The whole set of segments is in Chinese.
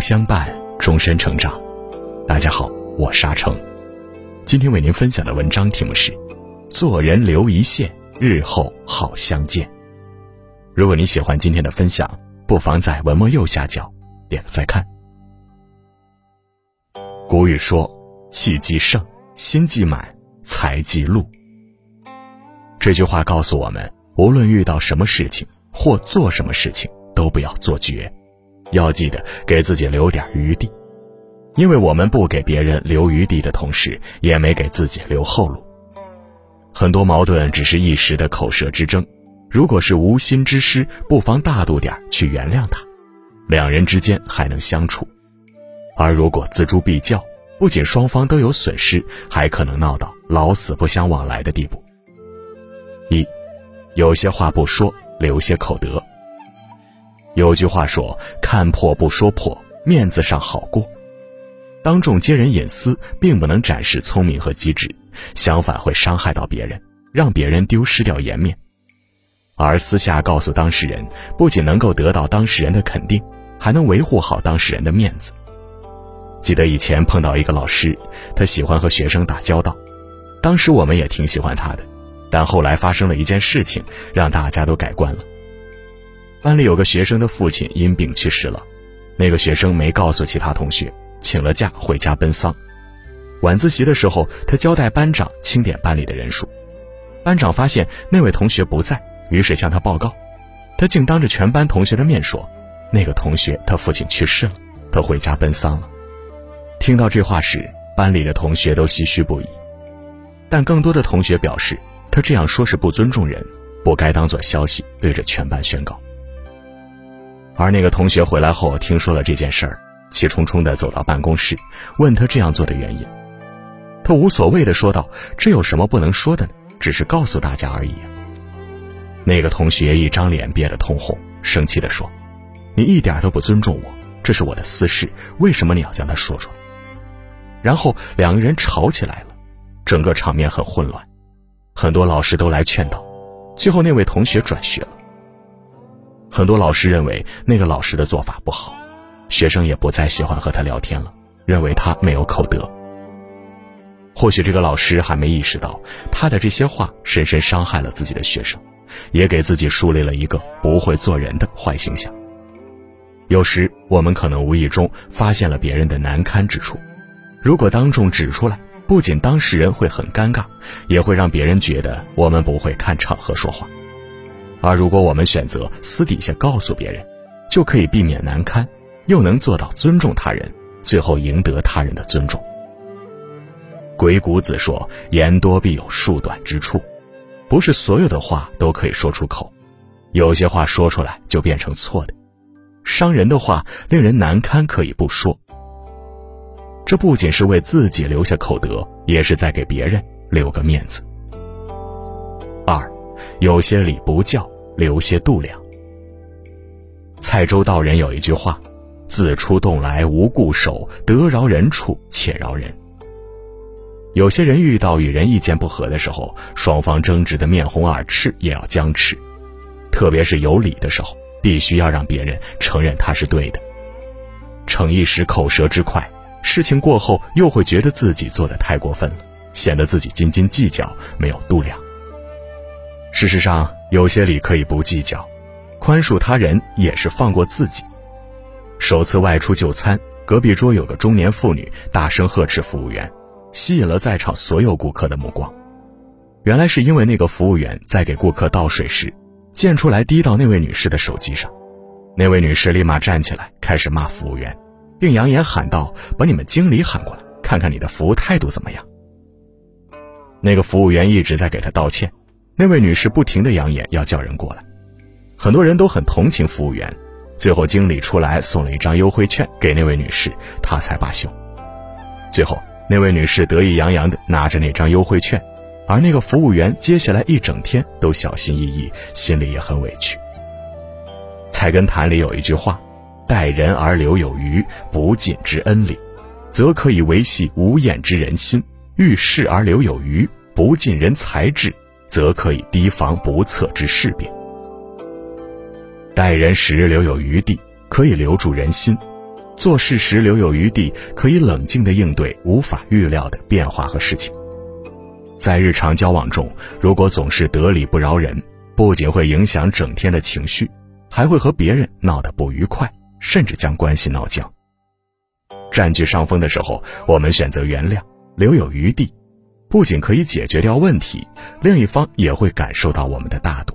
相伴，终身成长。大家好，我沙成，今天为您分享的文章题目是：做人留一线，日后好相见。如果你喜欢今天的分享，不妨在文末右下角点个再看。古语说：“气既盛，心既满，财既禄。”这句话告诉我们，无论遇到什么事情或做什么事情，都不要做绝。要记得给自己留点余地，因为我们不给别人留余地的同时，也没给自己留后路。很多矛盾只是一时的口舌之争，如果是无心之失，不妨大度点去原谅他，两人之间还能相处。而如果锱铢必较，不仅双方都有损失，还可能闹到老死不相往来的地步。一，有些话不说，留些口德。有句话说：“看破不说破，面子上好过。”当众揭人隐私，并不能展示聪明和机智，相反会伤害到别人，让别人丢失掉颜面。而私下告诉当事人，不仅能够得到当事人的肯定，还能维护好当事人的面子。记得以前碰到一个老师，他喜欢和学生打交道，当时我们也挺喜欢他的，但后来发生了一件事情，让大家都改观了。班里有个学生的父亲因病去世了，那个学生没告诉其他同学，请了假回家奔丧。晚自习的时候，他交代班长清点班里的人数。班长发现那位同学不在，于是向他报告。他竟当着全班同学的面说：“那个同学他父亲去世了，他回家奔丧了。”听到这话时，班里的同学都唏嘘不已，但更多的同学表示，他这样说是不尊重人，不该当做消息对着全班宣告。而那个同学回来后，听说了这件事儿，气冲冲地走到办公室，问他这样做的原因。他无所谓地说道：“这有什么不能说的呢？只是告诉大家而已。”那个同学一张脸憋得通红，生气地说：“你一点都不尊重我，这是我的私事，为什么你要将它说出来？”然后两个人吵起来了，整个场面很混乱，很多老师都来劝导，最后那位同学转学了。很多老师认为那个老师的做法不好，学生也不再喜欢和他聊天了，认为他没有口德。或许这个老师还没意识到，他的这些话深深伤害了自己的学生，也给自己树立了一个不会做人的坏形象。有时我们可能无意中发现了别人的难堪之处，如果当众指出来，不仅当事人会很尴尬，也会让别人觉得我们不会看场合说话。而如果我们选择私底下告诉别人，就可以避免难堪，又能做到尊重他人，最后赢得他人的尊重。鬼谷子说：“言多必有数短之处，不是所有的话都可以说出口，有些话说出来就变成错的，伤人的话，令人难堪，可以不说。这不仅是为自己留下口德，也是在给别人留个面子。”二，有些礼不叫。留些度量。蔡州道人有一句话：“自出洞来无故守，得饶人处且饶人。”有些人遇到与人意见不合的时候，双方争执的面红耳赤也要僵持，特别是有理的时候，必须要让别人承认他是对的。逞一时口舌之快，事情过后又会觉得自己做的太过分了，显得自己斤斤计较，没有度量。事实上。有些理可以不计较，宽恕他人也是放过自己。首次外出就餐，隔壁桌有个中年妇女大声呵斥服务员，吸引了在场所有顾客的目光。原来是因为那个服务员在给顾客倒水时，溅出来滴到那位女士的手机上。那位女士立马站起来开始骂服务员，并扬言喊道：“把你们经理喊过来，看看你的服务态度怎么样。”那个服务员一直在给她道歉。那位女士不停地扬言要叫人过来，很多人都很同情服务员，最后经理出来送了一张优惠券给那位女士，她才罢休。最后，那位女士得意洋洋地拿着那张优惠券，而那个服务员接下来一整天都小心翼翼，心里也很委屈。《菜根谭》里有一句话：“待人而留有余，不尽之恩礼，则可以维系无厌之人心；遇事而留有余，不尽人才智。”则可以提防不测之事变。待人时留有余地，可以留住人心；做事时留有余地，可以冷静地应对无法预料的变化和事情。在日常交往中，如果总是得理不饶人，不仅会影响整天的情绪，还会和别人闹得不愉快，甚至将关系闹僵。占据上风的时候，我们选择原谅，留有余地，不仅可以解决掉问题，另一方也会感受到我们的大度。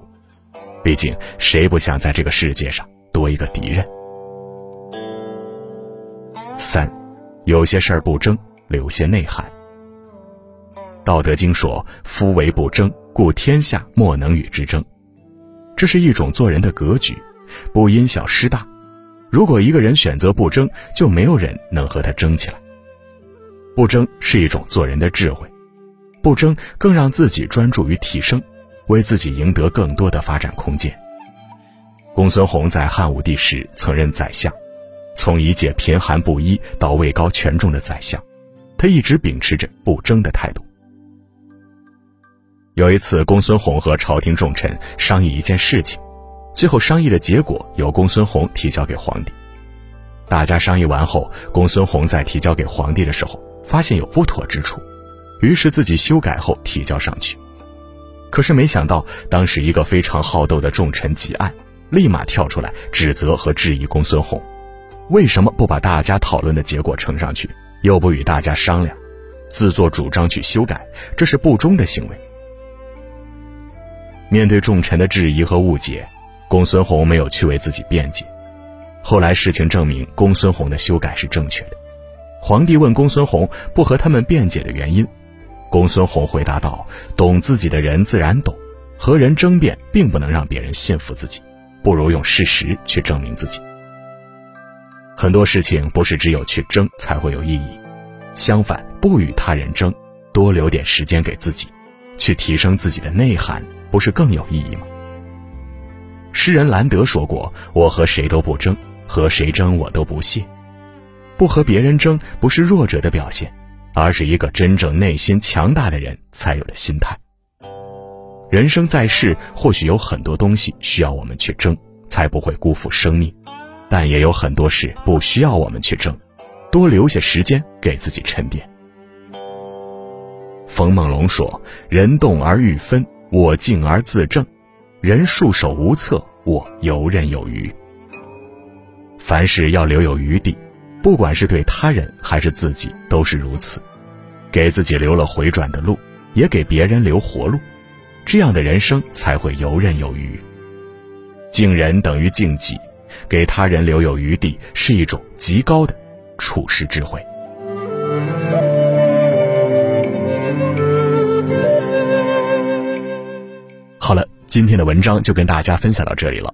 毕竟，谁不想在这个世界上多一个敌人？三，有些事儿不争，留些内涵。道德经说：“夫为不争，故天下莫能与之争。”这是一种做人的格局，不因小失大。如果一个人选择不争，就没有人能和他争起来。不争是一种做人的智慧，不争更让自己专注于提升，为自己赢得更多的发展空间。公孙弘在汉武帝时曾任宰相，从一介贫寒布衣到位高权重的宰相，他一直秉持着不争的态度。有一次，公孙弘和朝廷重臣商议一件事情，最后商议的结果由公孙弘提交给皇帝。大家商议完后，公孙弘在提交给皇帝的时候，发现有不妥之处，于是自己修改后提交上去。可是没想到，当时一个非常好斗的重臣汲黯，立马跳出来指责和质疑公孙弘，为什么不把大家讨论的结果呈上去，又不与大家商量，自作主张去修改，这是不忠的行为。面对众臣的质疑和误解，公孙弘没有去为自己辩解。后来事情证明，公孙弘的修改是正确的。皇帝问公孙弘不和他们辩解的原因，公孙弘回答道：“懂自己的人自然懂，和人争辩并不能让别人信服自己，不如用事实去证明自己。很多事情不是只有去争才会有意义，相反，不与他人争，多留点时间给自己，去提升自己的内涵。”不是更有意义吗？诗人兰德说过：“我和谁都不争，和谁争我都不屑。不和别人争，不是弱者的表现，而是一个真正内心强大的人才有的心态。人生在世，或许有很多东西需要我们去争，才不会辜负生命；但也有很多事不需要我们去争，多留下时间给自己沉淀。”冯梦龙说：“人动而欲分。”我静而自正，人束手无策，我游刃有余。凡事要留有余地，不管是对他人还是自己，都是如此。给自己留了回转的路，也给别人留活路，这样的人生才会游刃有余。敬人等于敬己，给他人留有余地，是一种极高的处世智慧。好了，今天的文章就跟大家分享到这里了。